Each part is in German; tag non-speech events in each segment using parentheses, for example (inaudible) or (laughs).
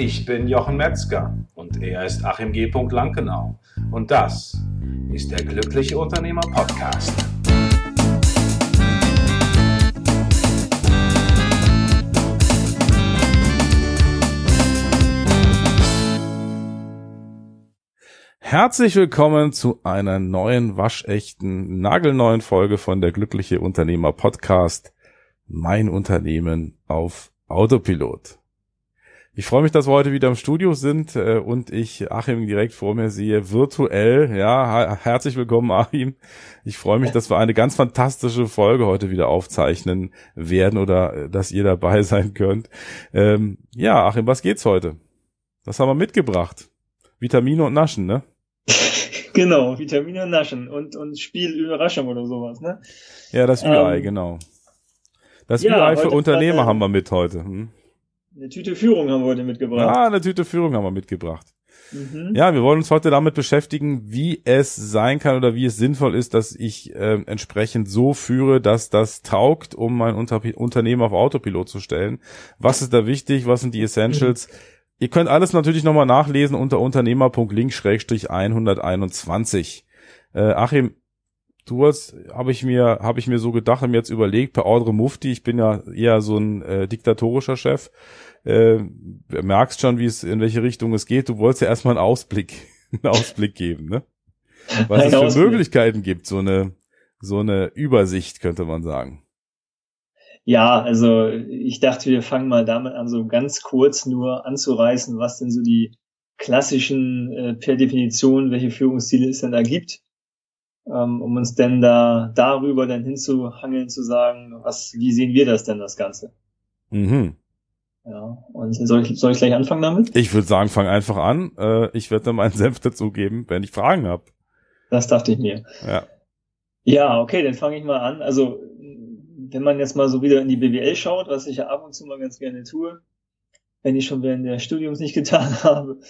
Ich bin Jochen Metzger und er ist Achim G. Lankenau. Und das ist der Glückliche Unternehmer Podcast. Herzlich willkommen zu einer neuen, waschechten, nagelneuen Folge von der Glückliche Unternehmer Podcast. Mein Unternehmen auf Autopilot. Ich freue mich, dass wir heute wieder im Studio sind äh, und ich Achim direkt vor mir sehe, virtuell. Ja, herzlich willkommen, Achim. Ich freue mich, dass wir eine ganz fantastische Folge heute wieder aufzeichnen werden oder äh, dass ihr dabei (laughs) sein könnt. Ähm, ja, Achim, was geht's heute? Was haben wir mitgebracht? Vitamine und Naschen, ne? (laughs) Genau, Vitamine und Naschen und, und Spielüberraschung oder sowas, ne? Ja, das Ü-Ei, ähm, genau. Das ja, Ü-Ei für Unternehmer haben wir mit heute. Hm? Eine Tüte Führung haben wir heute mitgebracht. Ah, eine Tüte Führung haben wir mitgebracht. Mhm. Ja, wir wollen uns heute damit beschäftigen, wie es sein kann oder wie es sinnvoll ist, dass ich äh, entsprechend so führe, dass das taugt, um mein Unter Unternehmen auf Autopilot zu stellen. Was ist da wichtig? Was sind die Essentials? Mhm Ihr könnt alles natürlich nochmal nachlesen unter unternehmer.link-121. Äh, Achim, du hast, habe ich mir, habe ich mir so gedacht, habe mir jetzt überlegt, per Ordre Mufti, ich bin ja eher so ein äh, diktatorischer Chef, äh, merkst schon, wie es, in welche Richtung es geht. Du wolltest ja erstmal einen Ausblick, (laughs) einen Ausblick geben, ne? Was es für Ausblick. Möglichkeiten gibt, so eine, so eine Übersicht, könnte man sagen. Ja, also ich dachte, wir fangen mal damit an, so ganz kurz nur anzureißen, was denn so die klassischen äh, per Definition, welche Führungsstile es denn da gibt, um uns denn da darüber dann hinzuhangeln, zu sagen, was, wie sehen wir das denn, das Ganze? Mhm. Ja, und soll ich, soll ich gleich anfangen damit? Ich würde sagen, fang einfach an. Äh, ich werde dann meinen (laughs) Senf dazugeben, wenn ich Fragen habe. Das dachte ich mir. Ja. Ja, okay, dann fange ich mal an. Also wenn man jetzt mal so wieder in die BWL schaut, was ich ja ab und zu mal ganz gerne tue, wenn ich schon während der Studiums nicht getan (laughs) habe,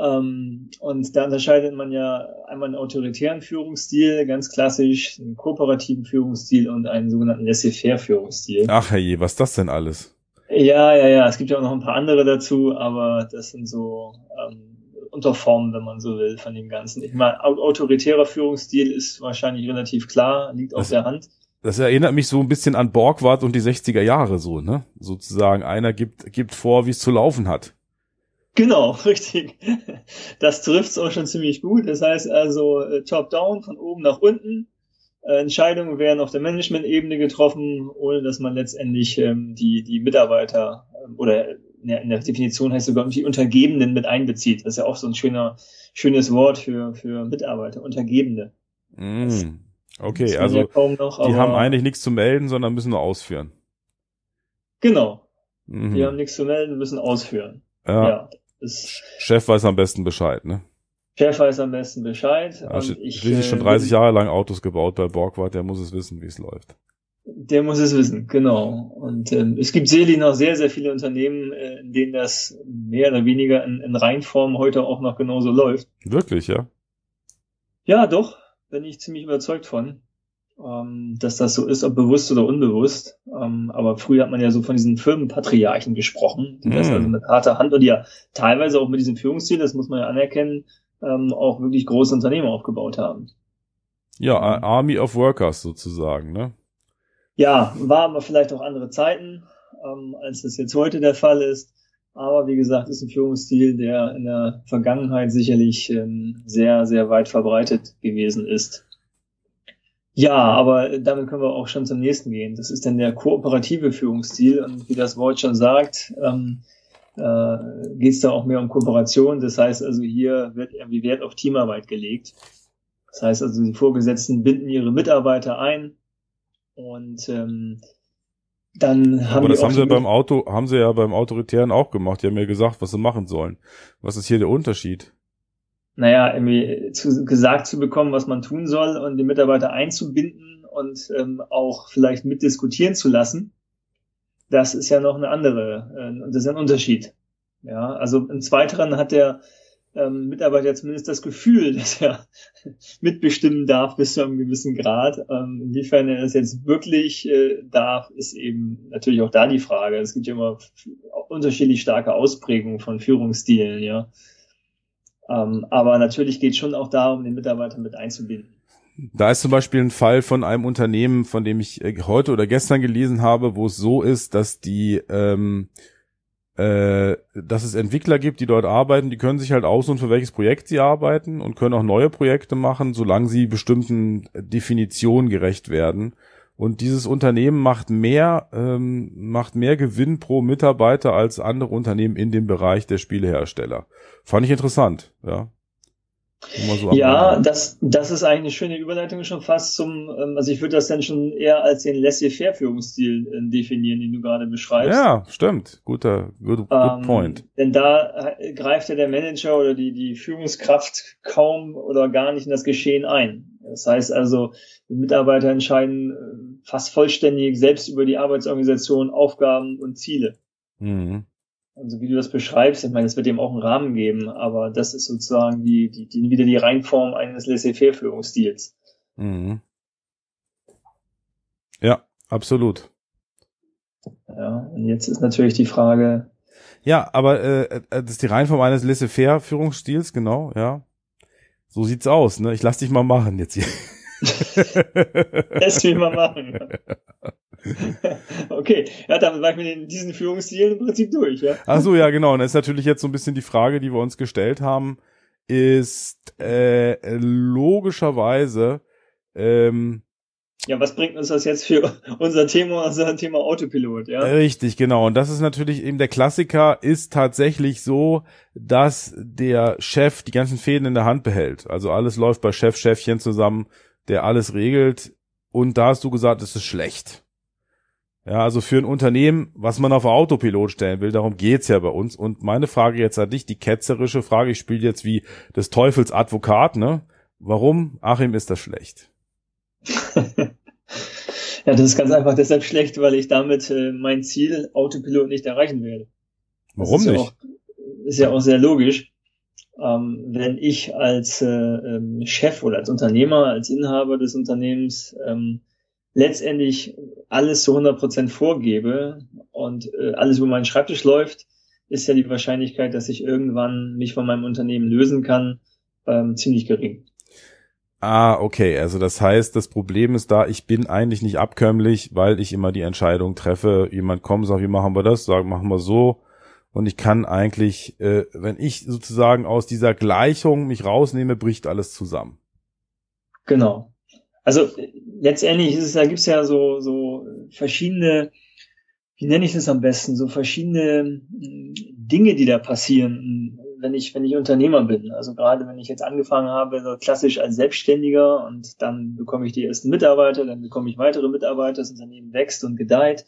ähm, und da unterscheidet man ja einmal einen autoritären Führungsstil, ganz klassisch, einen kooperativen Führungsstil und einen sogenannten Laissez-faire-Führungsstil. Ach herrje, was ist das denn alles? Ja, ja, ja, es gibt ja auch noch ein paar andere dazu, aber das sind so ähm, Unterformen, wenn man so will, von dem Ganzen. Ich meine, autoritärer Führungsstil ist wahrscheinlich relativ klar, liegt auf der Hand das erinnert mich so ein bisschen an Borgward und die 60er Jahre so, ne? Sozusagen, einer gibt, gibt vor, wie es zu laufen hat. Genau, (laughs) richtig. Das trifft's auch schon ziemlich gut. Das heißt also äh, top-down, von oben nach unten. Äh, Entscheidungen werden auf der Management-Ebene getroffen, ohne dass man letztendlich ähm, die, die Mitarbeiter ähm, oder in der, in der Definition heißt sogar die Untergebenen mit einbezieht. Das ist ja auch so ein schöner, schönes Wort für, für Mitarbeiter, Untergebene. Mm. Okay, also noch, die haben eigentlich nichts zu melden, sondern müssen nur ausführen. Genau. Mhm. Die haben nichts zu melden, müssen ausführen. Ja. ja Chef weiß am besten Bescheid, ne? Chef weiß am besten Bescheid. Ja, und ich, schließlich schon 30 äh, Jahre lang Autos gebaut bei Borgward, der muss es wissen, wie es läuft. Der muss es wissen, genau. Und ähm, es gibt sicherlich noch sehr, sehr viele Unternehmen, äh, in denen das mehr oder weniger in, in Reinform heute auch noch genauso läuft. Wirklich, ja? Ja, doch bin ich ziemlich überzeugt von, ähm, dass das so ist, ob bewusst oder unbewusst. Ähm, aber früher hat man ja so von diesen Firmenpatriarchen gesprochen, die mm. das also mit harter Hand und die ja teilweise auch mit diesem Führungsstil, das muss man ja anerkennen, ähm, auch wirklich große Unternehmen aufgebaut haben. Ja, Army of Workers sozusagen, ne? Ja, waren aber vielleicht auch andere Zeiten, ähm, als das jetzt heute der Fall ist. Aber wie gesagt, ist ein Führungsstil, der in der Vergangenheit sicherlich ähm, sehr, sehr weit verbreitet gewesen ist. Ja, aber damit können wir auch schon zum nächsten gehen. Das ist dann der kooperative Führungsstil und wie das Wort schon sagt, ähm, äh, geht es da auch mehr um Kooperation. Das heißt also, hier wird irgendwie Wert auf Teamarbeit gelegt. Das heißt also, die Vorgesetzten binden ihre Mitarbeiter ein und ähm, dann haben Aber das haben sie beim Auto, haben sie ja beim Autoritären auch gemacht. Die haben ja gesagt, was sie machen sollen. Was ist hier der Unterschied? Naja, irgendwie zu, gesagt zu bekommen, was man tun soll und die Mitarbeiter einzubinden und ähm, auch vielleicht mitdiskutieren zu lassen, das ist ja noch eine andere, äh, das ist ein Unterschied. Ja, also im Zweiteren hat der ähm, Mitarbeiter zumindest das Gefühl, (laughs) dass er mitbestimmen darf bis zu einem gewissen Grad. Ähm, inwiefern er das jetzt wirklich äh, darf, ist eben natürlich auch da die Frage. Es gibt ja immer unterschiedlich starke Ausprägungen von Führungsstilen, ja. Ähm, aber natürlich geht es schon auch darum, den Mitarbeiter mit einzubinden. Da ist zum Beispiel ein Fall von einem Unternehmen, von dem ich äh, heute oder gestern gelesen habe, wo es so ist, dass die ähm, äh, dass es Entwickler gibt, die dort arbeiten, die können sich halt aussuchen, für welches Projekt sie arbeiten und können auch neue Projekte machen, solange sie bestimmten Definitionen gerecht werden. Und dieses Unternehmen macht mehr, ähm, macht mehr Gewinn pro Mitarbeiter als andere Unternehmen in dem Bereich der Spielehersteller. Fand ich interessant, ja. So ja, das, das ist eigentlich eine schöne Überleitung schon fast zum, ähm, also ich würde das dann schon eher als den Laissez-faire-Führungsstil äh, definieren, den du gerade beschreibst. Ja, stimmt. Guter, good, good ähm, point. Denn da äh, greift ja der Manager oder die, die Führungskraft kaum oder gar nicht in das Geschehen ein. Das heißt also, die Mitarbeiter entscheiden fast vollständig selbst über die Arbeitsorganisation, Aufgaben und Ziele. Mhm. Also wie du das beschreibst, ich meine, es wird dem auch einen Rahmen geben, aber das ist sozusagen die, die, die wieder die Reinform eines Laissez-faire-Führungsstils. Mhm. Ja, absolut. Ja, und jetzt ist natürlich die Frage. Ja, aber äh, äh das ist die Reinform eines Laissez-faire-Führungsstils, genau, ja. So sieht's aus, ne? Ich lass dich mal machen jetzt hier. Lass mich mal machen. (laughs) okay, ja, dann war ich mit diesen Führungsstilen im Prinzip durch, ja. Ach so, ja, genau. Und das ist natürlich jetzt so ein bisschen die Frage, die wir uns gestellt haben, ist äh, logischerweise ähm, ja, was bringt uns das jetzt für unser Thema, unser Thema Autopilot, ja? Richtig, genau. Und das ist natürlich eben der Klassiker, ist tatsächlich so, dass der Chef die ganzen Fäden in der Hand behält. Also alles läuft bei Chef, Chefchen zusammen, der alles regelt. Und da hast du gesagt, es ist schlecht. Ja, also für ein Unternehmen, was man auf Autopilot stellen will, darum geht's ja bei uns. Und meine Frage jetzt an dich, die ketzerische Frage, ich spiele jetzt wie des Teufels Advokat, ne? Warum, Achim, ist das schlecht? (laughs) ja, das ist ganz einfach deshalb schlecht, weil ich damit äh, mein Ziel Autopilot nicht erreichen werde. Warum ist nicht? Ja auch, ist ja auch sehr logisch. Ähm, wenn ich als äh, ähm, Chef oder als Unternehmer, als Inhaber des Unternehmens ähm, letztendlich alles zu 100 Prozent vorgebe und äh, alles über meinen Schreibtisch läuft, ist ja die Wahrscheinlichkeit, dass ich irgendwann mich von meinem Unternehmen lösen kann, ähm, ziemlich gering. Ah, okay. Also das heißt, das Problem ist da, ich bin eigentlich nicht abkömmlich, weil ich immer die Entscheidung treffe. Jemand kommt, sagt, wie machen wir das? Sagt, machen wir so. Und ich kann eigentlich, äh, wenn ich sozusagen aus dieser Gleichung mich rausnehme, bricht alles zusammen. Genau. Also letztendlich ist es, da gibt's ja so, so verschiedene, wie nenne ich das am besten, so verschiedene hm, Dinge, die da passieren, wenn ich, wenn ich Unternehmer bin. Also gerade wenn ich jetzt angefangen habe, so klassisch als Selbstständiger und dann bekomme ich die ersten Mitarbeiter, dann bekomme ich weitere Mitarbeiter, das Unternehmen wächst und gedeiht.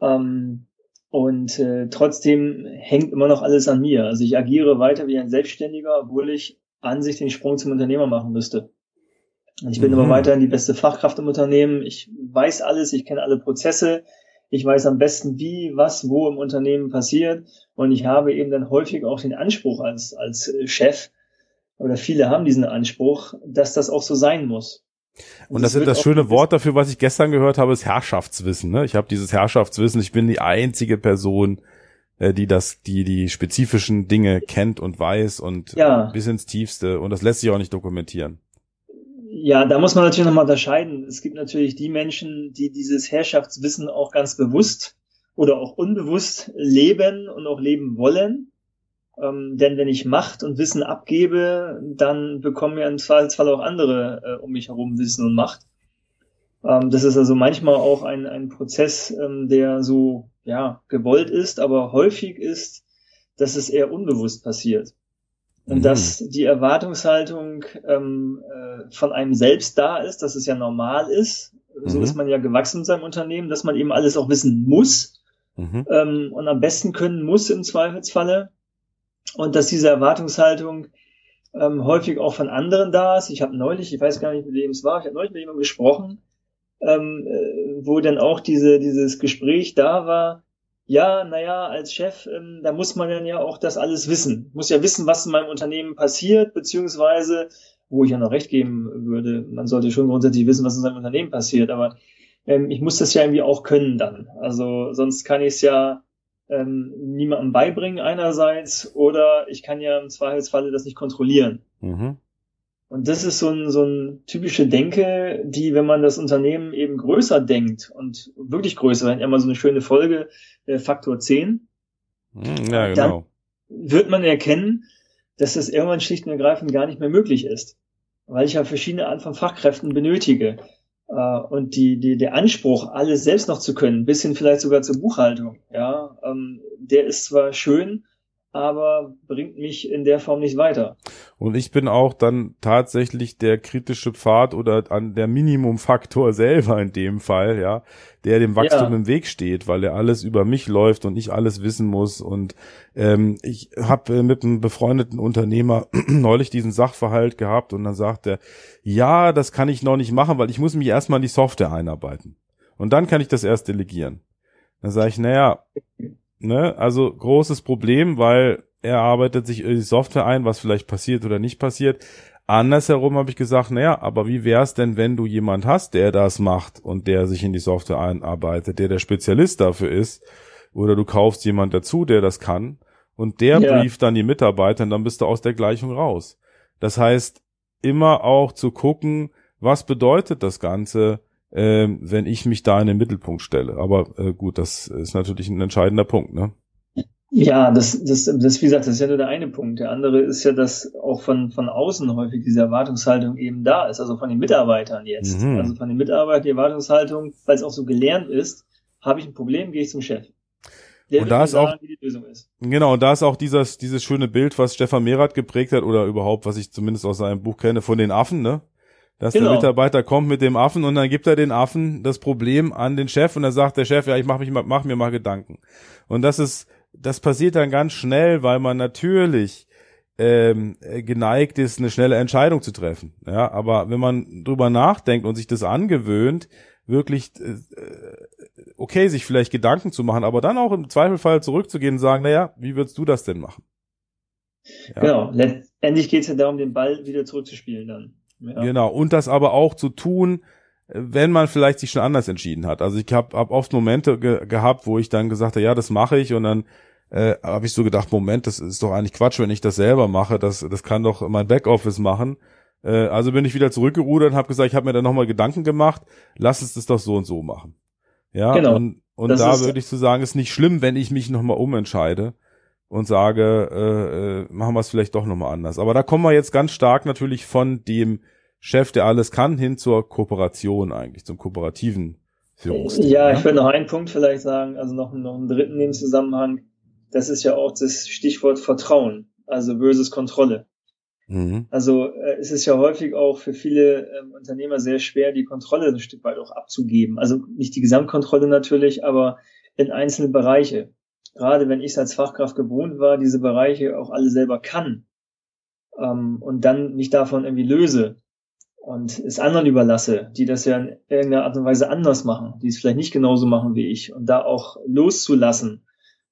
Ähm, und äh, trotzdem hängt immer noch alles an mir. Also ich agiere weiter wie ein Selbstständiger, obwohl ich an sich den Sprung zum Unternehmer machen müsste. Ich bin mhm. immer weiterhin die beste Fachkraft im Unternehmen. Ich weiß alles, ich kenne alle Prozesse. Ich weiß am besten, wie, was, wo im Unternehmen passiert. Und ich habe eben dann häufig auch den Anspruch als, als äh, Chef, oder viele haben diesen Anspruch, dass das auch so sein muss. Und, Und das, das, das schöne Wort dafür, was ich gestern gehört habe, ist Herrschaftswissen. Ne? Ich habe dieses Herrschaftswissen. Ich bin die einzige Person, äh, die das, die die spezifischen Dinge kennt und weiß und ja. bis ins Tiefste. Und das lässt sich auch nicht dokumentieren. Ja, da muss man natürlich nochmal unterscheiden. Es gibt natürlich die Menschen, die dieses Herrschaftswissen auch ganz bewusst oder auch unbewusst leben und auch leben wollen. Ähm, denn wenn ich Macht und Wissen abgebe, dann bekommen ja im Zweifelsfall auch andere äh, um mich herum Wissen und Macht. Ähm, das ist also manchmal auch ein, ein Prozess, ähm, der so ja gewollt ist, aber häufig ist, dass es eher unbewusst passiert. Und mhm. dass die Erwartungshaltung ähm, äh, von einem selbst da ist, dass es ja normal ist. Mhm. So ist man ja gewachsen in seinem Unternehmen, dass man eben alles auch wissen muss mhm. ähm, und am besten können muss im Zweifelsfalle. Und dass diese Erwartungshaltung ähm, häufig auch von anderen da ist. Ich habe neulich, ich weiß gar nicht, mit wem es war, ich habe neulich mit jemandem gesprochen, ähm, äh, wo dann auch diese, dieses Gespräch da war, ja, naja, als Chef, ähm, da muss man dann ja auch das alles wissen. Muss ja wissen, was in meinem Unternehmen passiert, beziehungsweise, wo ich ja noch recht geben würde, man sollte schon grundsätzlich wissen, was in seinem Unternehmen passiert, aber ähm, ich muss das ja irgendwie auch können dann. Also sonst kann ich es ja ähm, niemandem beibringen einerseits oder ich kann ja im Zweifelsfalle das nicht kontrollieren. Mhm. Und das ist so ein, so ein typische Denke, die, wenn man das Unternehmen eben größer denkt und wirklich größer, wenn immer so eine schöne Folge, äh, Faktor 10, hm, ja, genau. dann wird man erkennen, dass das irgendwann schlicht und ergreifend gar nicht mehr möglich ist. Weil ich ja verschiedene Art von Fachkräften benötige. Äh, und die, die, der Anspruch, alles selbst noch zu können, bis hin vielleicht sogar zur Buchhaltung, ja, ähm, der ist zwar schön, aber bringt mich in der Form nicht weiter. Und ich bin auch dann tatsächlich der kritische Pfad oder an der Minimumfaktor selber in dem Fall, ja, der dem Wachstum ja. im Weg steht, weil er alles über mich läuft und ich alles wissen muss. Und ähm, ich habe äh, mit einem befreundeten Unternehmer (clears throat) neulich diesen Sachverhalt gehabt und dann sagt er, ja, das kann ich noch nicht machen, weil ich muss mich erstmal in die Software einarbeiten. Und dann kann ich das erst delegieren. Dann sage ich, naja, Ne? Also großes Problem, weil er arbeitet sich in die Software ein, was vielleicht passiert oder nicht passiert. Andersherum habe ich gesagt, naja, aber wie wär's denn, wenn du jemand hast, der das macht und der sich in die Software einarbeitet, der der Spezialist dafür ist, oder du kaufst jemand dazu, der das kann, und der ja. brieft dann die Mitarbeiter, und dann bist du aus der Gleichung raus. Das heißt, immer auch zu gucken, was bedeutet das Ganze, äh, wenn ich mich da in den Mittelpunkt stelle. Aber äh, gut, das ist natürlich ein entscheidender Punkt, ne? Ja, das, das, das, wie gesagt, das ist ja nur der eine Punkt. Der andere ist ja, dass auch von, von außen häufig diese Erwartungshaltung eben da ist, also von den Mitarbeitern jetzt. Mhm. Also von den Mitarbeitern die Erwartungshaltung, weil es auch so gelernt ist, habe ich ein Problem, gehe ich zum Chef. Der und da ist sagen, auch, ist. genau, und da ist auch dieses, dieses schöne Bild, was Stefan Mehrath geprägt hat, oder überhaupt, was ich zumindest aus seinem Buch kenne, von den Affen, ne? Dass genau. der Mitarbeiter kommt mit dem Affen und dann gibt er den Affen das Problem an den Chef und dann sagt der Chef, ja, ich mach mich mal, mach mir mal Gedanken. Und das ist, das passiert dann ganz schnell, weil man natürlich ähm, geneigt ist, eine schnelle Entscheidung zu treffen. Ja, aber wenn man drüber nachdenkt und sich das angewöhnt, wirklich äh, okay, sich vielleicht Gedanken zu machen, aber dann auch im Zweifelfall zurückzugehen und sagen, naja, wie würdest du das denn machen? Ja. Genau, letztendlich geht es ja darum, den Ball wieder zurückzuspielen dann. Ja. Genau, und das aber auch zu tun, wenn man vielleicht sich schon anders entschieden hat. Also ich habe hab oft Momente ge gehabt, wo ich dann gesagt habe, ja, das mache ich und dann äh, habe ich so gedacht, Moment, das ist doch eigentlich Quatsch, wenn ich das selber mache, das, das kann doch mein Backoffice machen. Äh, also bin ich wieder zurückgerudert und habe gesagt, ich habe mir dann nochmal Gedanken gemacht, lass es das doch so und so machen. Ja, genau. und, und da würde ich so sagen, ist nicht schlimm, wenn ich mich nochmal umentscheide und sage, äh, äh, machen wir es vielleicht doch nochmal anders. Aber da kommen wir jetzt ganz stark natürlich von dem Chef, der alles kann, hin zur Kooperation eigentlich, zum kooperativen Führungsstil. Ja, ich würde noch einen Punkt vielleicht sagen, also noch, noch einen dritten in dem Zusammenhang. Das ist ja auch das Stichwort Vertrauen, also böses Kontrolle. Mhm. Also äh, es ist ja häufig auch für viele ähm, Unternehmer sehr schwer, die Kontrolle ein Stück weit auch abzugeben. Also nicht die Gesamtkontrolle natürlich, aber in einzelne Bereiche gerade wenn ich als Fachkraft gewohnt war, diese Bereiche auch alle selber kann ähm, und dann mich davon irgendwie löse und es anderen überlasse, die das ja in irgendeiner Art und Weise anders machen, die es vielleicht nicht genauso machen wie ich und da auch loszulassen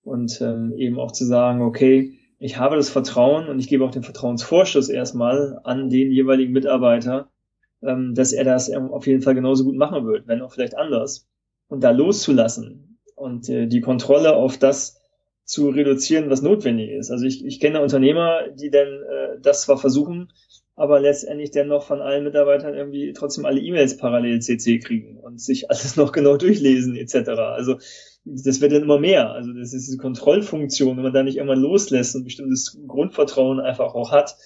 und ähm, eben auch zu sagen, okay, ich habe das Vertrauen und ich gebe auch den Vertrauensvorschuss erstmal an den jeweiligen Mitarbeiter, ähm, dass er das auf jeden Fall genauso gut machen wird, wenn auch vielleicht anders. Und da loszulassen, und äh, die Kontrolle auf das zu reduzieren, was notwendig ist. Also ich, ich kenne Unternehmer, die dann äh, das zwar versuchen, aber letztendlich dann noch von allen Mitarbeitern irgendwie trotzdem alle E-Mails parallel CC kriegen und sich (laughs) alles noch genau durchlesen etc. Also das wird dann immer mehr. Also das ist diese Kontrollfunktion, wenn man da nicht immer loslässt und bestimmtes Grundvertrauen einfach auch hat,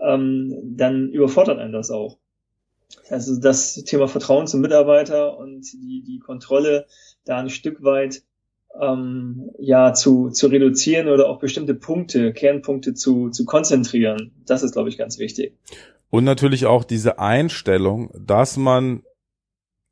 ähm, dann überfordert einen das auch. Also das Thema Vertrauen zum Mitarbeiter und die, die Kontrolle da ein Stück weit ähm, ja zu, zu reduzieren oder auch bestimmte Punkte, Kernpunkte zu, zu konzentrieren. Das ist, glaube ich, ganz wichtig. Und natürlich auch diese Einstellung, dass man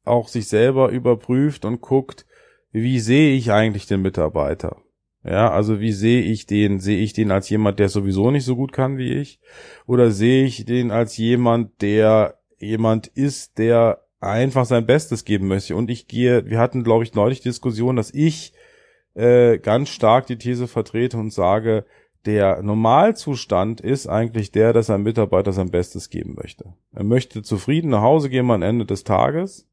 auch sich selber überprüft und guckt, wie sehe ich eigentlich den Mitarbeiter? Ja, also wie sehe ich den? Sehe ich den als jemand, der sowieso nicht so gut kann wie ich? Oder sehe ich den als jemand, der jemand ist, der einfach sein Bestes geben möchte. Und ich gehe, wir hatten, glaube ich, neulich Diskussion, dass ich äh, ganz stark die These vertrete und sage, der Normalzustand ist eigentlich der, dass ein Mitarbeiter sein Bestes geben möchte. Er möchte zufrieden nach Hause gehen am Ende des Tages.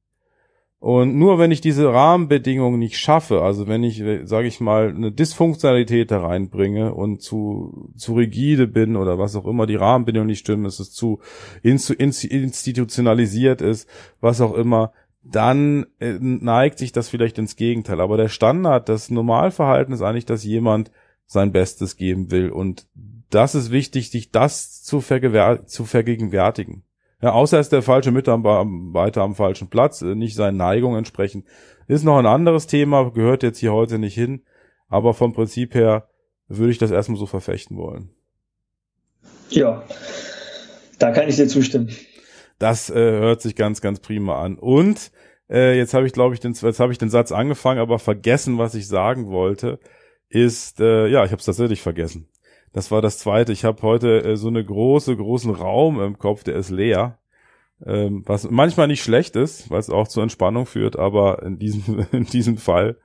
Und nur wenn ich diese Rahmenbedingungen nicht schaffe, also wenn ich, sage ich mal, eine Dysfunktionalität da reinbringe und zu, zu rigide bin oder was auch immer, die Rahmenbedingungen nicht stimmen, dass es zu institutionalisiert ist, was auch immer, dann äh, neigt sich das vielleicht ins Gegenteil. Aber der Standard, das Normalverhalten ist eigentlich, dass jemand sein Bestes geben will. Und das ist wichtig, sich das zu, zu vergegenwärtigen. Ja, außer ist der falsche Mitarbeiter am falschen Platz, äh, nicht seinen Neigungen entsprechend. Ist noch ein anderes Thema, gehört jetzt hier heute nicht hin. Aber vom Prinzip her würde ich das erstmal so verfechten wollen. Ja, da kann ich dir zustimmen. Das äh, hört sich ganz, ganz prima an. Und äh, jetzt habe ich, glaube ich, den, jetzt habe ich den Satz angefangen, aber vergessen, was ich sagen wollte ist, äh, ja, ich habe es tatsächlich vergessen. Das war das zweite. Ich habe heute äh, so eine große, großen Raum im Kopf, der ist leer. Ähm, was manchmal nicht schlecht ist, weil es auch zur Entspannung führt, aber in diesem, (laughs) in diesem Fall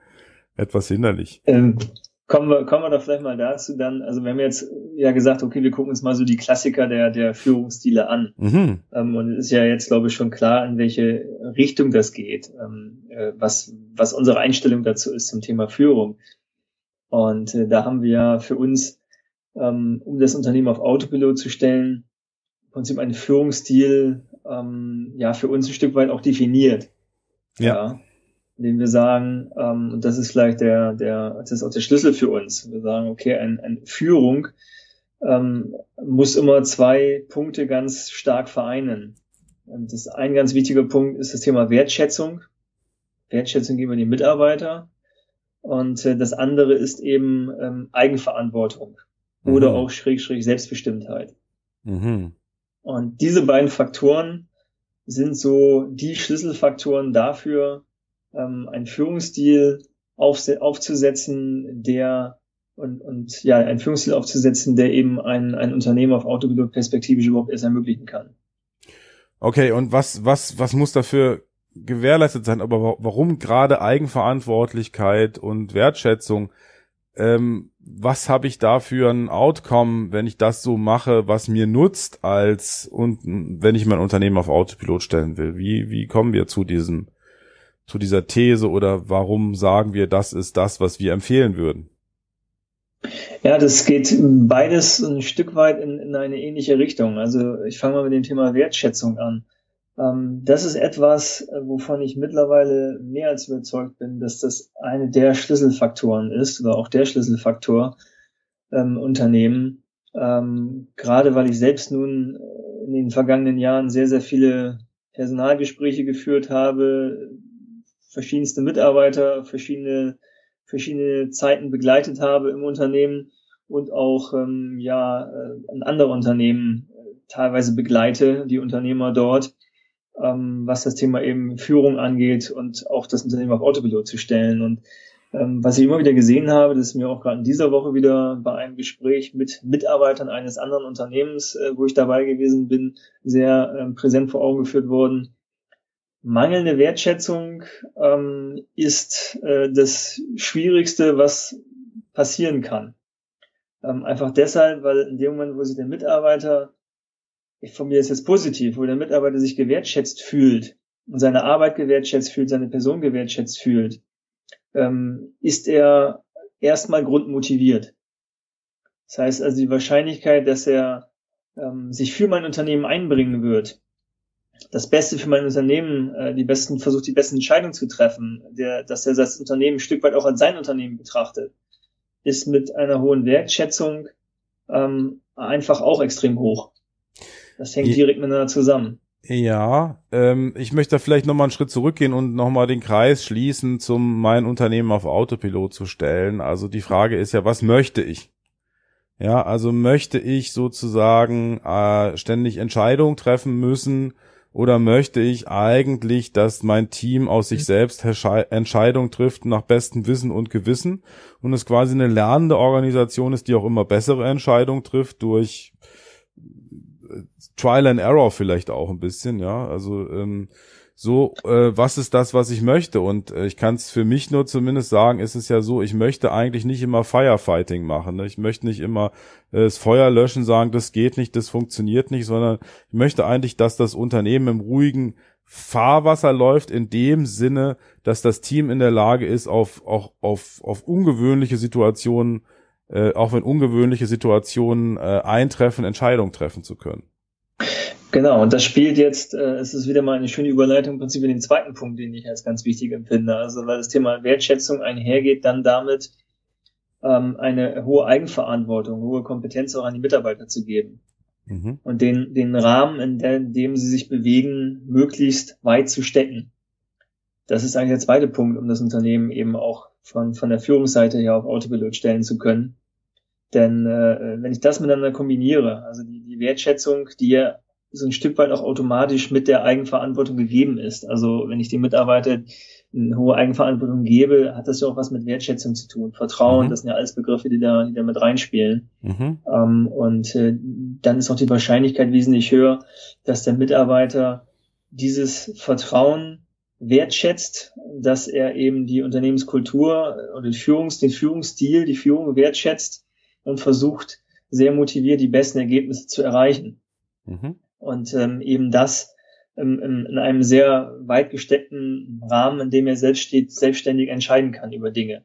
etwas hinderlich. Ähm, kommen wir, kommen wir doch vielleicht mal dazu dann, also wir haben jetzt ja gesagt, okay, wir gucken uns mal so die Klassiker der, der Führungsstile an. Mhm. Ähm, und es ist ja jetzt, glaube ich, schon klar, in welche Richtung das geht, ähm, äh, was, was unsere Einstellung dazu ist zum Thema Führung. Und äh, da haben wir für uns, ähm, um das Unternehmen auf Autopilot zu stellen, im Prinzip einen Führungsstil ähm, ja für uns ein Stück weit auch definiert. Ja. ja indem wir sagen, ähm, und das ist vielleicht der, der, das ist auch der Schlüssel für uns. Wir sagen, okay, ein, eine Führung ähm, muss immer zwei Punkte ganz stark vereinen. Und das ein ganz wichtiger Punkt ist das Thema Wertschätzung. Wertschätzung gegenüber den Mitarbeiter und äh, das andere ist eben ähm, Eigenverantwortung mhm. oder auch schräg, schräg Selbstbestimmtheit. Mhm. Und diese beiden Faktoren sind so die Schlüsselfaktoren dafür, ähm, einen Führungsstil auf, aufzusetzen, der und, und ja, einen Führungsstil aufzusetzen, der eben ein, ein Unternehmen auf Autopilot perspektivisch überhaupt erst ermöglichen kann. Okay, und was, was, was muss dafür gewährleistet sein, aber warum gerade Eigenverantwortlichkeit und Wertschätzung? Ähm, was habe ich da für ein Outcome, wenn ich das so mache, was mir nutzt, als und wenn ich mein Unternehmen auf Autopilot stellen will? Wie, wie kommen wir zu diesem, zu dieser These oder warum sagen wir, das ist das, was wir empfehlen würden? Ja, das geht beides ein Stück weit in, in eine ähnliche Richtung. Also ich fange mal mit dem Thema Wertschätzung an. Ähm, das ist etwas, äh, wovon ich mittlerweile mehr als überzeugt bin, dass das eine der Schlüsselfaktoren ist oder auch der Schlüsselfaktor ähm, Unternehmen. Ähm, gerade weil ich selbst nun äh, in den vergangenen Jahren sehr, sehr viele Personalgespräche geführt habe, verschiedenste Mitarbeiter, verschiedene, verschiedene Zeiten begleitet habe im Unternehmen und auch ähm, ja äh, andere Unternehmen teilweise begleite, die Unternehmer dort ähm, was das Thema eben Führung angeht und auch das Unternehmen auf Autopilot zu stellen. Und ähm, was ich immer wieder gesehen habe, das ist mir auch gerade in dieser Woche wieder bei einem Gespräch mit Mitarbeitern eines anderen Unternehmens, äh, wo ich dabei gewesen bin, sehr ähm, präsent vor Augen geführt worden. Mangelnde Wertschätzung ähm, ist äh, das Schwierigste, was passieren kann. Ähm, einfach deshalb, weil in dem Moment, wo sich der Mitarbeiter ich formuliere es jetzt positiv, wo der Mitarbeiter sich gewertschätzt fühlt und seine Arbeit gewertschätzt fühlt, seine Person gewertschätzt fühlt, ähm, ist er erstmal grundmotiviert. Das heißt also die Wahrscheinlichkeit, dass er ähm, sich für mein Unternehmen einbringen wird, das Beste für mein Unternehmen, äh, die besten, versucht die besten Entscheidungen zu treffen, der, dass er das Unternehmen ein Stück weit auch als sein Unternehmen betrachtet, ist mit einer hohen Wertschätzung ähm, einfach auch extrem hoch. Das hängt direkt miteinander zusammen. Ja, ähm, ich möchte da vielleicht nochmal einen Schritt zurückgehen und nochmal den Kreis schließen, zum mein Unternehmen auf Autopilot zu stellen. Also die Frage ist ja, was möchte ich? Ja, also möchte ich sozusagen äh, ständig Entscheidungen treffen müssen oder möchte ich eigentlich, dass mein Team aus sich selbst Entscheidungen trifft nach bestem Wissen und Gewissen und es quasi eine lernende Organisation ist, die auch immer bessere Entscheidungen trifft durch Trial and Error vielleicht auch ein bisschen, ja. Also ähm, so, äh, was ist das, was ich möchte? Und äh, ich kann es für mich nur zumindest sagen, ist es ja so, ich möchte eigentlich nicht immer Firefighting machen. Ne? Ich möchte nicht immer äh, das Feuer löschen, sagen, das geht nicht, das funktioniert nicht, sondern ich möchte eigentlich, dass das Unternehmen im ruhigen Fahrwasser läuft, in dem Sinne, dass das Team in der Lage ist, auf, auch auf, auf ungewöhnliche Situationen, äh, auch wenn ungewöhnliche Situationen äh, eintreffen, Entscheidungen treffen zu können. Genau, und das spielt jetzt, äh, es ist wieder mal eine schöne Überleitung im Prinzip in den zweiten Punkt, den ich als ganz wichtig empfinde. Also weil das Thema Wertschätzung einhergeht, dann damit ähm, eine hohe Eigenverantwortung, hohe Kompetenz auch an die Mitarbeiter zu geben. Mhm. Und den, den Rahmen, in, der, in dem sie sich bewegen, möglichst weit zu stecken. Das ist eigentlich der zweite Punkt, um das Unternehmen eben auch von, von der Führungsseite her auf Autopilot stellen zu können. Denn äh, wenn ich das miteinander kombiniere, also die, die Wertschätzung, die ja so ein Stück weit auch automatisch mit der Eigenverantwortung gegeben ist. Also wenn ich den Mitarbeitern eine hohe Eigenverantwortung gebe, hat das ja auch was mit Wertschätzung zu tun. Vertrauen, mhm. das sind ja alles Begriffe, die da, die da mit reinspielen. Mhm. Ähm, und äh, dann ist auch die Wahrscheinlichkeit wesentlich höher, dass der Mitarbeiter dieses Vertrauen wertschätzt, dass er eben die Unternehmenskultur oder die Führungs-, den Führungsstil, die Führung wertschätzt und versucht, sehr motiviert die besten Ergebnisse zu erreichen. Mhm und ähm, eben das ähm, in einem sehr weit gesteckten Rahmen, in dem er selbst steht, selbstständig entscheiden kann über Dinge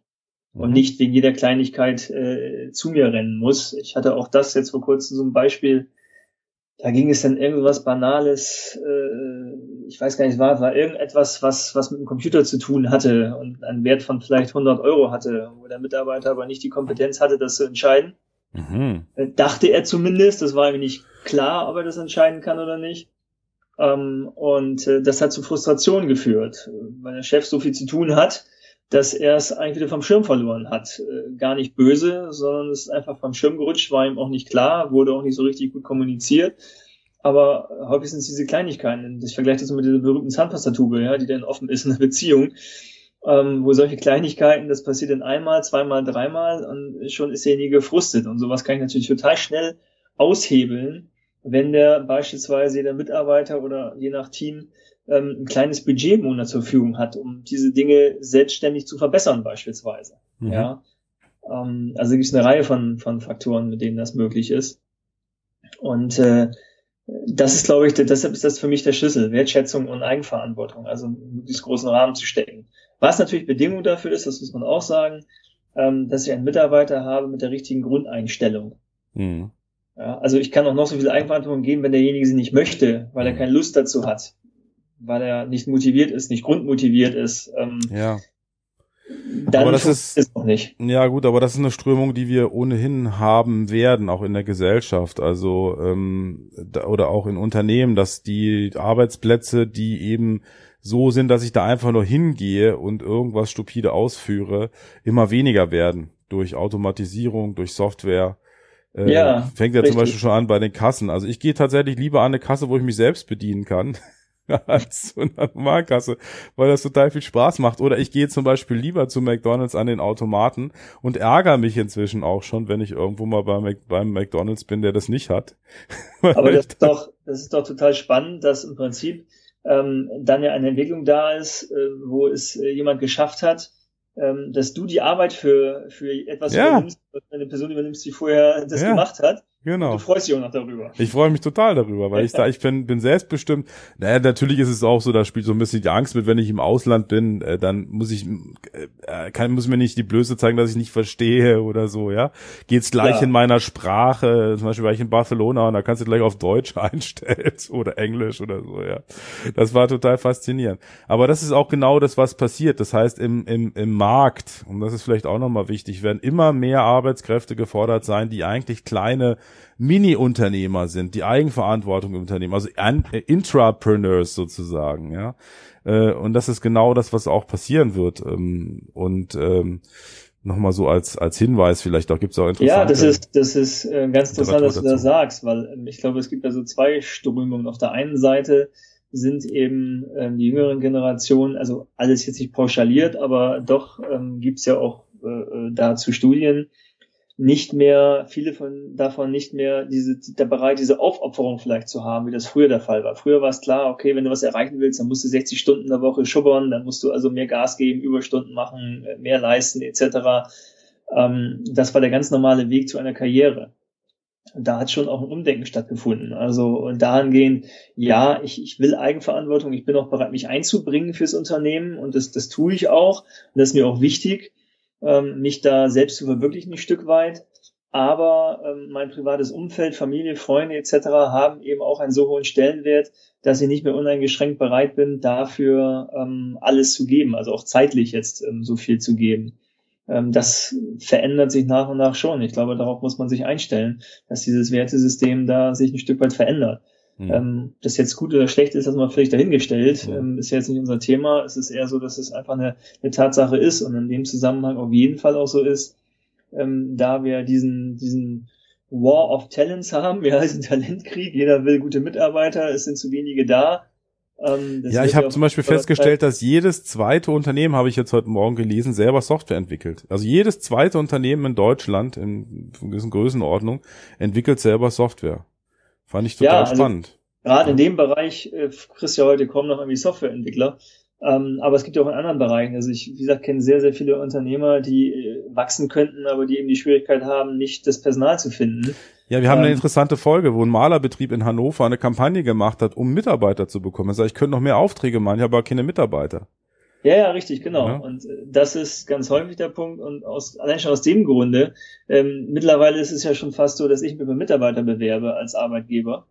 mhm. und nicht wegen jeder Kleinigkeit äh, zu mir rennen muss. Ich hatte auch das jetzt vor kurzem so ein Beispiel, da ging es dann irgendwas Banales, äh, ich weiß gar nicht, war, war irgendetwas, was, was mit dem Computer zu tun hatte und einen Wert von vielleicht 100 Euro hatte, wo der Mitarbeiter aber nicht die Kompetenz hatte, das zu entscheiden. Mhm. Äh, dachte er zumindest, das war ihm nicht klar, ob er das entscheiden kann oder nicht. Ähm, und äh, das hat zu Frustration geführt, weil der Chef so viel zu tun hat, dass er es eigentlich wieder vom Schirm verloren hat. Äh, gar nicht böse, sondern es ist einfach vom Schirm gerutscht, war ihm auch nicht klar, wurde auch nicht so richtig gut kommuniziert. Aber häufig sind es diese Kleinigkeiten. Ich vergleiche das mit dieser berühmten Zahnpastatube, ja, die dann offen ist in der Beziehung ähm, wo solche Kleinigkeiten, das passiert dann einmal, zweimal, dreimal und schon ist derjenige gefrustet. Und sowas kann ich natürlich total schnell aushebeln, wenn der beispielsweise jeder Mitarbeiter oder je nach Team ähm, ein kleines Budget im Monat zur Verfügung hat, um diese Dinge selbstständig zu verbessern beispielsweise. Mhm. Ja, ähm, also gibt es eine Reihe von, von Faktoren, mit denen das möglich ist. Und äh, das ist, glaube ich, deshalb ist das für mich der Schlüssel, Wertschätzung und Eigenverantwortung, also einen möglichst großen Rahmen zu stecken. Was natürlich Bedingung dafür ist, das muss man auch sagen, ähm, dass ich einen Mitarbeiter habe mit der richtigen Grundeinstellung. Mhm. Ja, also ich kann auch noch so viel Eigenverantwortung geben, wenn derjenige sie nicht möchte, weil er mhm. keine Lust dazu hat, weil er nicht motiviert ist, nicht grundmotiviert ist. Ähm, ja. Dann aber das ist, ist noch nicht. Ja gut, aber das ist eine Strömung, die wir ohnehin haben werden, auch in der Gesellschaft, also ähm, da, oder auch in Unternehmen, dass die Arbeitsplätze, die eben so sind, dass ich da einfach nur hingehe und irgendwas stupide ausführe, immer weniger werden durch Automatisierung, durch Software. Äh, ja, fängt ja richtig. zum Beispiel schon an bei den Kassen. Also ich gehe tatsächlich lieber an eine Kasse, wo ich mich selbst bedienen kann, als zu einer Normalkasse, weil das total viel Spaß macht. Oder ich gehe zum Beispiel lieber zu McDonalds an den Automaten und ärgere mich inzwischen auch schon, wenn ich irgendwo mal beim, beim McDonalds bin, der das nicht hat. (laughs) Aber das ist doch, das ist doch total spannend, dass im Prinzip ähm, dann ja eine Entwicklung da ist, äh, wo es äh, jemand geschafft hat, ähm, dass du die Arbeit für, für etwas ja. übernimmst, eine Person übernimmst, die vorher das ja. gemacht hat Genau. Du freust dich auch noch darüber. Ich freue mich total darüber, weil ich (laughs) da, ich bin, bin selbstbestimmt. Naja, natürlich ist es auch so, da spielt so ein bisschen die Angst mit, wenn ich im Ausland bin, äh, dann muss ich, äh, kann, muss mir nicht die Blöße zeigen, dass ich nicht verstehe oder so, ja. Geht's gleich ja. in meiner Sprache, zum Beispiel war ich in Barcelona und da kannst du gleich auf Deutsch (laughs) einstellen oder Englisch oder so, ja. Das war total faszinierend. Aber das ist auch genau das, was passiert. Das heißt, im, im, im Markt, und das ist vielleicht auch nochmal wichtig, werden immer mehr Arbeitskräfte gefordert sein, die eigentlich kleine Mini-Unternehmer sind, die Eigenverantwortung im Unternehmen, also äh, Intrapreneurs sozusagen, ja. Äh, und das ist genau das, was auch passieren wird. Ähm, und ähm, nochmal so als als Hinweis vielleicht, da gibt es auch interessante. Ja, das ist das ist äh, ganz interessant, dass du das sagst, weil ähm, ich glaube, es gibt da so zwei Strömungen. Auf der einen Seite sind eben ähm, die jüngeren Generationen, also alles jetzt nicht pauschaliert, aber doch ähm, gibt es ja auch äh, dazu Studien, nicht mehr, viele von davon nicht mehr diese, der bereit, diese Aufopferung vielleicht zu haben, wie das früher der Fall war. Früher war es klar, okay, wenn du was erreichen willst, dann musst du 60 Stunden in der Woche schubbern, dann musst du also mehr Gas geben, Überstunden machen, mehr leisten, etc. Ähm, das war der ganz normale Weg zu einer Karriere. Und da hat schon auch ein Umdenken stattgefunden. Also dahingehend, ja, ich, ich will Eigenverantwortung, ich bin auch bereit, mich einzubringen fürs Unternehmen und das, das tue ich auch. Und das ist mir auch wichtig ähm, mich da selbst zu verwirklichen ein Stück weit. Aber ähm, mein privates Umfeld, Familie, Freunde etc. haben eben auch einen so hohen Stellenwert, dass ich nicht mehr uneingeschränkt bereit bin, dafür ähm, alles zu geben, also auch zeitlich jetzt ähm, so viel zu geben. Ähm, das verändert sich nach und nach schon. Ich glaube, darauf muss man sich einstellen, dass dieses Wertesystem da sich ein Stück weit verändert. Mhm. Ähm, das jetzt gut oder schlecht ist, das mal vielleicht dahingestellt, mhm. ähm, ist jetzt nicht unser Thema. Es ist eher so, dass es einfach eine, eine Tatsache ist und in dem Zusammenhang auf jeden Fall auch so ist, ähm, da wir diesen, diesen War of Talents haben, (laughs) ja, diesen Talentkrieg, jeder will gute Mitarbeiter, es sind zu wenige da. Ähm, ja, ich habe zum Beispiel festgestellt, dass jedes zweite Unternehmen, habe ich jetzt heute Morgen gelesen, selber Software entwickelt. Also jedes zweite Unternehmen in Deutschland in gewissen Größenordnung entwickelt selber Software. Fand ich total ja, also spannend. Gerade in dem Bereich äh, kriegst du ja heute kaum noch irgendwie Softwareentwickler. Ähm, aber es gibt ja auch in anderen Bereichen. Also ich, wie gesagt, kenne sehr, sehr viele Unternehmer, die äh, wachsen könnten, aber die eben die Schwierigkeit haben, nicht das Personal zu finden. Ja, wir haben ähm, eine interessante Folge, wo ein Malerbetrieb in Hannover eine Kampagne gemacht hat, um Mitarbeiter zu bekommen. Er sagt, ich könnte noch mehr Aufträge machen, ich habe aber keine Mitarbeiter. Ja, ja, richtig, genau. Ja. Und äh, das ist ganz häufig der Punkt. Und aus, allein schon aus dem Grunde, ähm, mittlerweile ist es ja schon fast so, dass ich mich über Mitarbeiter bewerbe als Arbeitgeber.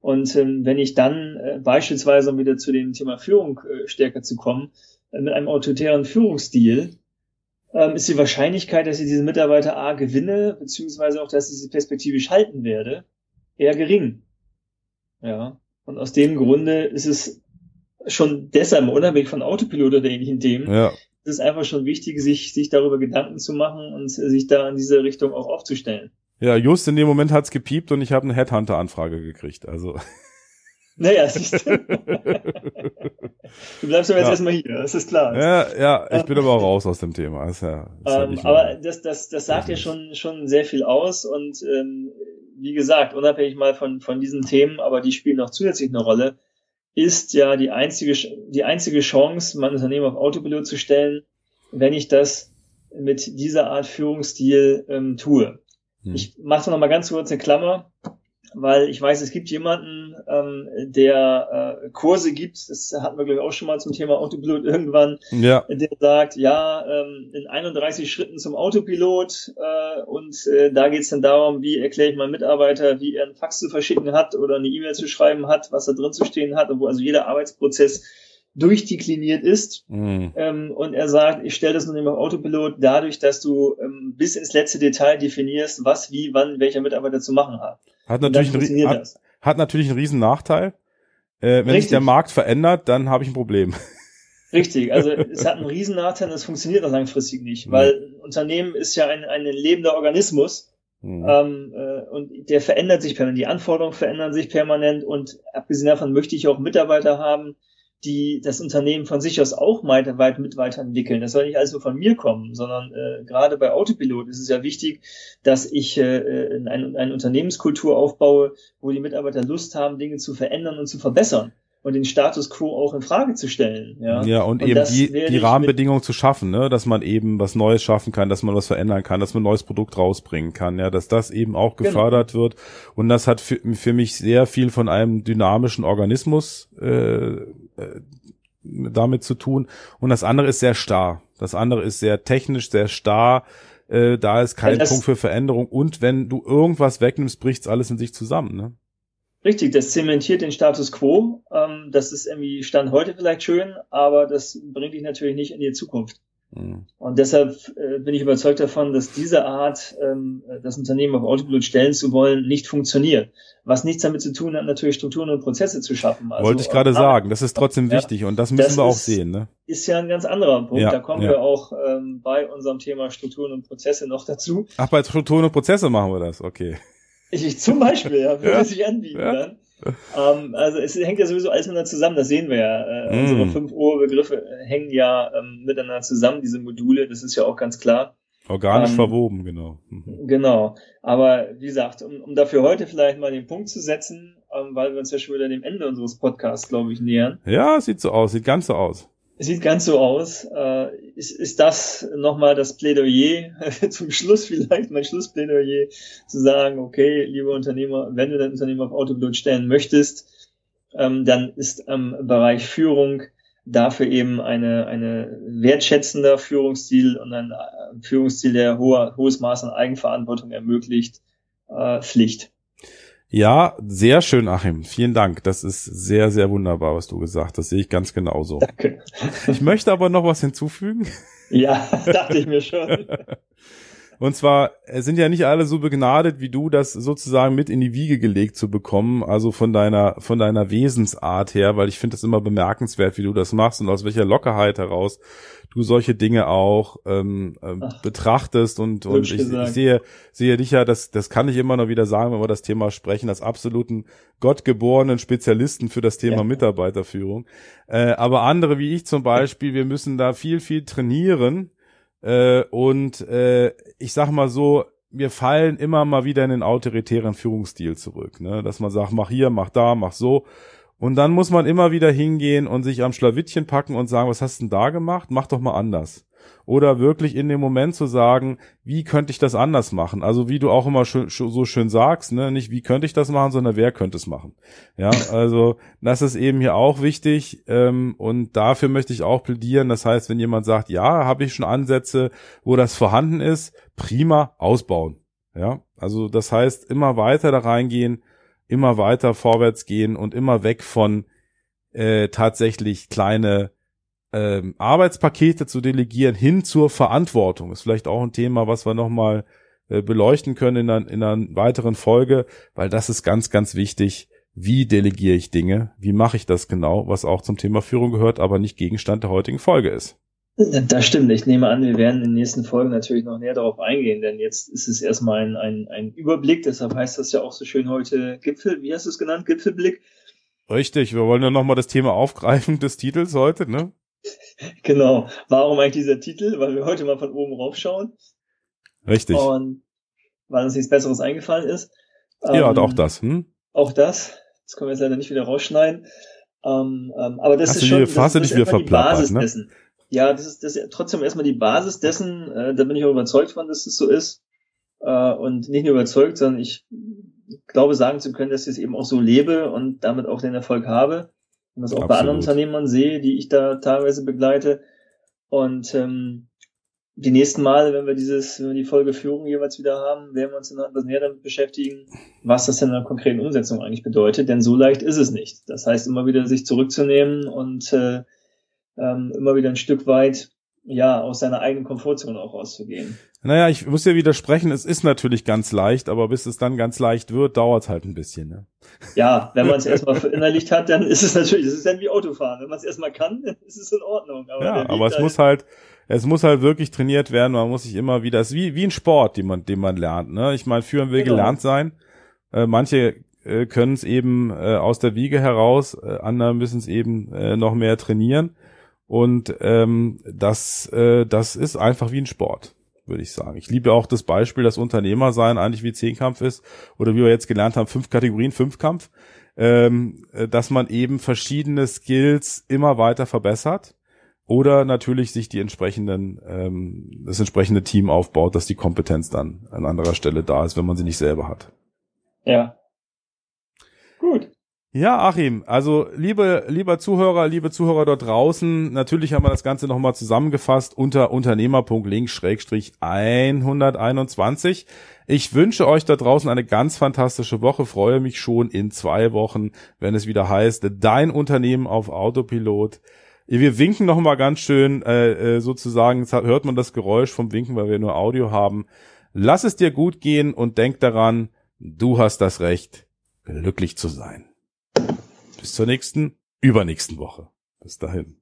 Und ähm, wenn ich dann äh, beispielsweise, um wieder zu dem Thema Führung äh, stärker zu kommen, äh, mit einem autoritären Führungsstil, ähm, ist die Wahrscheinlichkeit, dass ich diese Mitarbeiter A gewinne, beziehungsweise auch, dass ich sie perspektivisch halten werde, eher gering. Ja. Und aus dem Grunde ist es schon deshalb, unabhängig von Autopilot oder ähnlichen Themen, ja. ist es einfach schon wichtig, sich, sich darüber Gedanken zu machen und sich da in diese Richtung auch aufzustellen. Ja, just in dem Moment hat's gepiept und ich habe eine Headhunter-Anfrage gekriegt. Also. (laughs) Naja, siehst du. du bleibst aber jetzt ja. erstmal hier, das ist klar. Ja, ja, ich bin aber auch raus aus dem Thema. Das ist ja, ist ähm, ja aber das, das, das sagt ja schon, schon sehr viel aus und ähm, wie gesagt, unabhängig mal von, von diesen Themen, aber die spielen noch zusätzlich eine Rolle ist ja die einzige, die einzige Chance, mein Unternehmen auf Autopilot zu stellen, wenn ich das mit dieser Art Führungsstil ähm, tue. Hm. Ich mache noch mal ganz kurz eine Klammer weil ich weiß, es gibt jemanden, ähm, der äh, Kurse gibt, das hatten wir glaube ich auch schon mal zum Thema Autopilot irgendwann, ja. der sagt, ja, ähm, in 31 Schritten zum Autopilot äh, und äh, da geht es dann darum, wie erkläre ich meinem Mitarbeiter, wie er einen Fax zu verschicken hat oder eine E-Mail zu schreiben hat, was da drin zu stehen hat, wo also jeder Arbeitsprozess durchdekliniert ist. Mhm. Ähm, und er sagt, ich stelle das nur auf Autopilot dadurch, dass du ähm, bis ins letzte Detail definierst, was, wie, wann welcher Mitarbeiter zu machen hat. Hat natürlich, einen, hat, hat, natürlich einen riesen Nachteil. Äh, wenn Richtig. sich der Markt verändert, dann habe ich ein Problem. (laughs) Richtig, also es hat einen riesen Nachteil, das funktioniert auch langfristig nicht, mhm. weil ein Unternehmen ist ja ein, ein lebender Organismus mhm. ähm, äh, und der verändert sich permanent, die Anforderungen verändern sich permanent und abgesehen davon möchte ich auch Mitarbeiter haben, die das Unternehmen von sich aus auch weiter, weit mit weiterentwickeln. Das soll nicht alles nur von mir kommen, sondern äh, gerade bei Autopilot ist es ja wichtig, dass ich äh, eine, eine Unternehmenskultur aufbaue, wo die Mitarbeiter Lust haben, Dinge zu verändern und zu verbessern und den Status quo auch in Frage zu stellen. Ja, ja und, und eben die, die Rahmenbedingungen zu schaffen, ne? dass man eben was Neues schaffen kann, dass man was verändern kann, dass man ein neues Produkt rausbringen kann, ja, dass das eben auch genau. gefördert genau. wird. Und das hat für, für mich sehr viel von einem dynamischen Organismus äh, äh, damit zu tun. Und das andere ist sehr starr. Das andere ist sehr technisch, sehr starr. Äh, da ist kein ja, Punkt für Veränderung. Und wenn du irgendwas wegnimmst, bricht's alles in sich zusammen. Ne? Richtig, das zementiert den Status quo. Ähm, das ist irgendwie Stand heute vielleicht schön, aber das bringt dich natürlich nicht in die Zukunft. Mhm. Und deshalb äh, bin ich überzeugt davon, dass diese Art, ähm, das Unternehmen auf Autopilot stellen zu wollen, nicht funktioniert. Was nichts damit zu tun hat, natürlich Strukturen und Prozesse zu schaffen. Also, Wollte ich gerade sagen, das ist trotzdem ja, wichtig und das müssen das wir auch ist, sehen. Ne? Ist ja ein ganz anderer Punkt. Ja, da kommen ja. wir auch ähm, bei unserem Thema Strukturen und Prozesse noch dazu. Ach, bei Strukturen und Prozesse machen wir das, okay. Ich, zum Beispiel, ja, würde ja. sich anbieten ja. dann. Ähm, also es hängt ja sowieso alles miteinander zusammen, das sehen wir ja. Äh, mm. Unsere fünf Ohrbegriffe hängen ja ähm, miteinander zusammen, diese Module, das ist ja auch ganz klar. Organisch ähm, verwoben, genau. Mhm. Genau. Aber wie gesagt, um, um dafür heute vielleicht mal den Punkt zu setzen, ähm, weil wir uns ja schon wieder dem Ende unseres Podcasts, glaube ich, nähern. Ja, sieht so aus, sieht ganz so aus. Sieht ganz so aus. Äh, ist, ist das nochmal das Plädoyer (laughs) zum Schluss vielleicht, mein Schlussplädoyer, zu sagen, okay, liebe Unternehmer, wenn du dein Unternehmen auf Autopilot stellen möchtest, ähm, dann ist am Bereich Führung dafür eben eine, eine wertschätzender Führungsstil und ein äh, Führungsstil, der hoher, hohes Maß an Eigenverantwortung ermöglicht, äh, Pflicht. Ja, sehr schön, Achim. Vielen Dank. Das ist sehr, sehr wunderbar, was du gesagt hast. Das sehe ich ganz genauso. Danke. Ich möchte aber noch was hinzufügen. (laughs) Ja, dachte ich mir schon. (laughs) Und zwar sind ja nicht alle so begnadet wie du, das sozusagen mit in die Wiege gelegt zu bekommen, also von deiner von deiner Wesensart her, weil ich finde es immer bemerkenswert, wie du das machst und aus welcher Lockerheit heraus du solche Dinge auch ähm, ähm, Ach, betrachtest und und ich, ich, sehe sehe dich ja, das das kann ich immer noch wieder sagen, wenn wir das Thema sprechen, als absoluten gottgeborenen Spezialisten für das Thema ja. Mitarbeiterführung. Äh, aber andere wie ich zum Beispiel, wir müssen da viel viel trainieren äh, und äh, ich sag mal so, wir fallen immer mal wieder in den autoritären Führungsstil zurück, ne? dass man sagt, mach hier, mach da, mach so. Und dann muss man immer wieder hingehen und sich am Schlawittchen packen und sagen, was hast du denn da gemacht? Mach doch mal anders oder wirklich in dem Moment zu sagen, wie könnte ich das anders machen? Also wie du auch immer so schön sagst, ne, nicht wie könnte ich das machen, sondern wer könnte es machen? Ja, also das ist eben hier auch wichtig ähm, und dafür möchte ich auch plädieren. Das heißt, wenn jemand sagt, ja, habe ich schon Ansätze, wo das vorhanden ist, prima ausbauen. Ja, also das heißt immer weiter da reingehen, immer weiter vorwärts gehen und immer weg von äh, tatsächlich kleine ähm, Arbeitspakete zu delegieren hin zur Verantwortung. Ist vielleicht auch ein Thema, was wir nochmal äh, beleuchten können in einer, in einer weiteren Folge, weil das ist ganz, ganz wichtig. Wie delegiere ich Dinge? Wie mache ich das genau? Was auch zum Thema Führung gehört, aber nicht Gegenstand der heutigen Folge ist. Das stimmt. Ich nehme an, wir werden in den nächsten Folgen natürlich noch näher darauf eingehen, denn jetzt ist es erstmal ein, ein, ein Überblick. Deshalb heißt das ja auch so schön heute Gipfel. Wie hast du es genannt? Gipfelblick. Richtig. Wir wollen ja nochmal das Thema aufgreifen des Titels heute, ne? (laughs) Genau. Warum eigentlich dieser Titel? Weil wir heute mal von oben raufschauen. Richtig. Und weil uns nichts Besseres eingefallen ist. Ja, ähm, auch das. Hm? Auch das. Das können wir jetzt leider nicht wieder rausschneiden. Ähm, ähm, aber das Hast ist schon das, das ist die Basis ne? dessen. Ja, das ist, das ist trotzdem erstmal die Basis dessen. Äh, da bin ich auch überzeugt von, dass es das so ist. Äh, und nicht nur überzeugt, sondern ich glaube sagen zu können, dass ich es eben auch so lebe und damit auch den Erfolg habe und das auch Absolut. bei anderen Unternehmern sehe, die ich da teilweise begleite. Und ähm, die nächsten Male, wenn wir dieses, wenn wir die Folge Führung jeweils wieder haben, werden wir uns dann etwas näher damit beschäftigen, was das denn in der konkreten Umsetzung eigentlich bedeutet. Denn so leicht ist es nicht. Das heißt, immer wieder sich zurückzunehmen und äh, ähm, immer wieder ein Stück weit ja, aus seiner eigenen Komfortzone auch rauszugehen. Naja, ich muss ja widersprechen, es ist natürlich ganz leicht, aber bis es dann ganz leicht wird, dauert es halt ein bisschen. Ne? Ja, wenn man es erstmal verinnerlicht hat, dann ist es natürlich, das ist dann wie Autofahren. Wenn man es erstmal kann, ist es in Ordnung. Aber ja, aber es halt muss halt, es muss halt wirklich trainiert werden, man muss sich immer wieder, es ist wie, wie ein Sport, den man, den man lernt. Ne? Ich meine, führen will genau. gelernt sein. Äh, manche äh, können es eben äh, aus der Wiege heraus, äh, andere müssen es eben äh, noch mehr trainieren. Und ähm, das, äh, das ist einfach wie ein Sport, würde ich sagen. Ich liebe auch das Beispiel, dass Unternehmer sein eigentlich wie Zehnkampf ist oder wie wir jetzt gelernt haben, fünf Kategorien, Fünfkampf, ähm, äh, dass man eben verschiedene Skills immer weiter verbessert oder natürlich sich die entsprechenden ähm, das entsprechende Team aufbaut, dass die Kompetenz dann an anderer Stelle da ist, wenn man sie nicht selber hat. Ja. Ja, Achim, also liebe, lieber Zuhörer, liebe Zuhörer dort draußen, natürlich haben wir das Ganze nochmal zusammengefasst unter unternehmer.link-121. Ich wünsche euch da draußen eine ganz fantastische Woche, freue mich schon in zwei Wochen, wenn es wieder heißt, dein Unternehmen auf Autopilot. Wir winken nochmal ganz schön, äh, äh sozusagen, hört man das Geräusch vom Winken, weil wir nur Audio haben. Lass es dir gut gehen und denk daran, du hast das Recht, glücklich zu sein. Bis zur nächsten, übernächsten Woche. Bis dahin.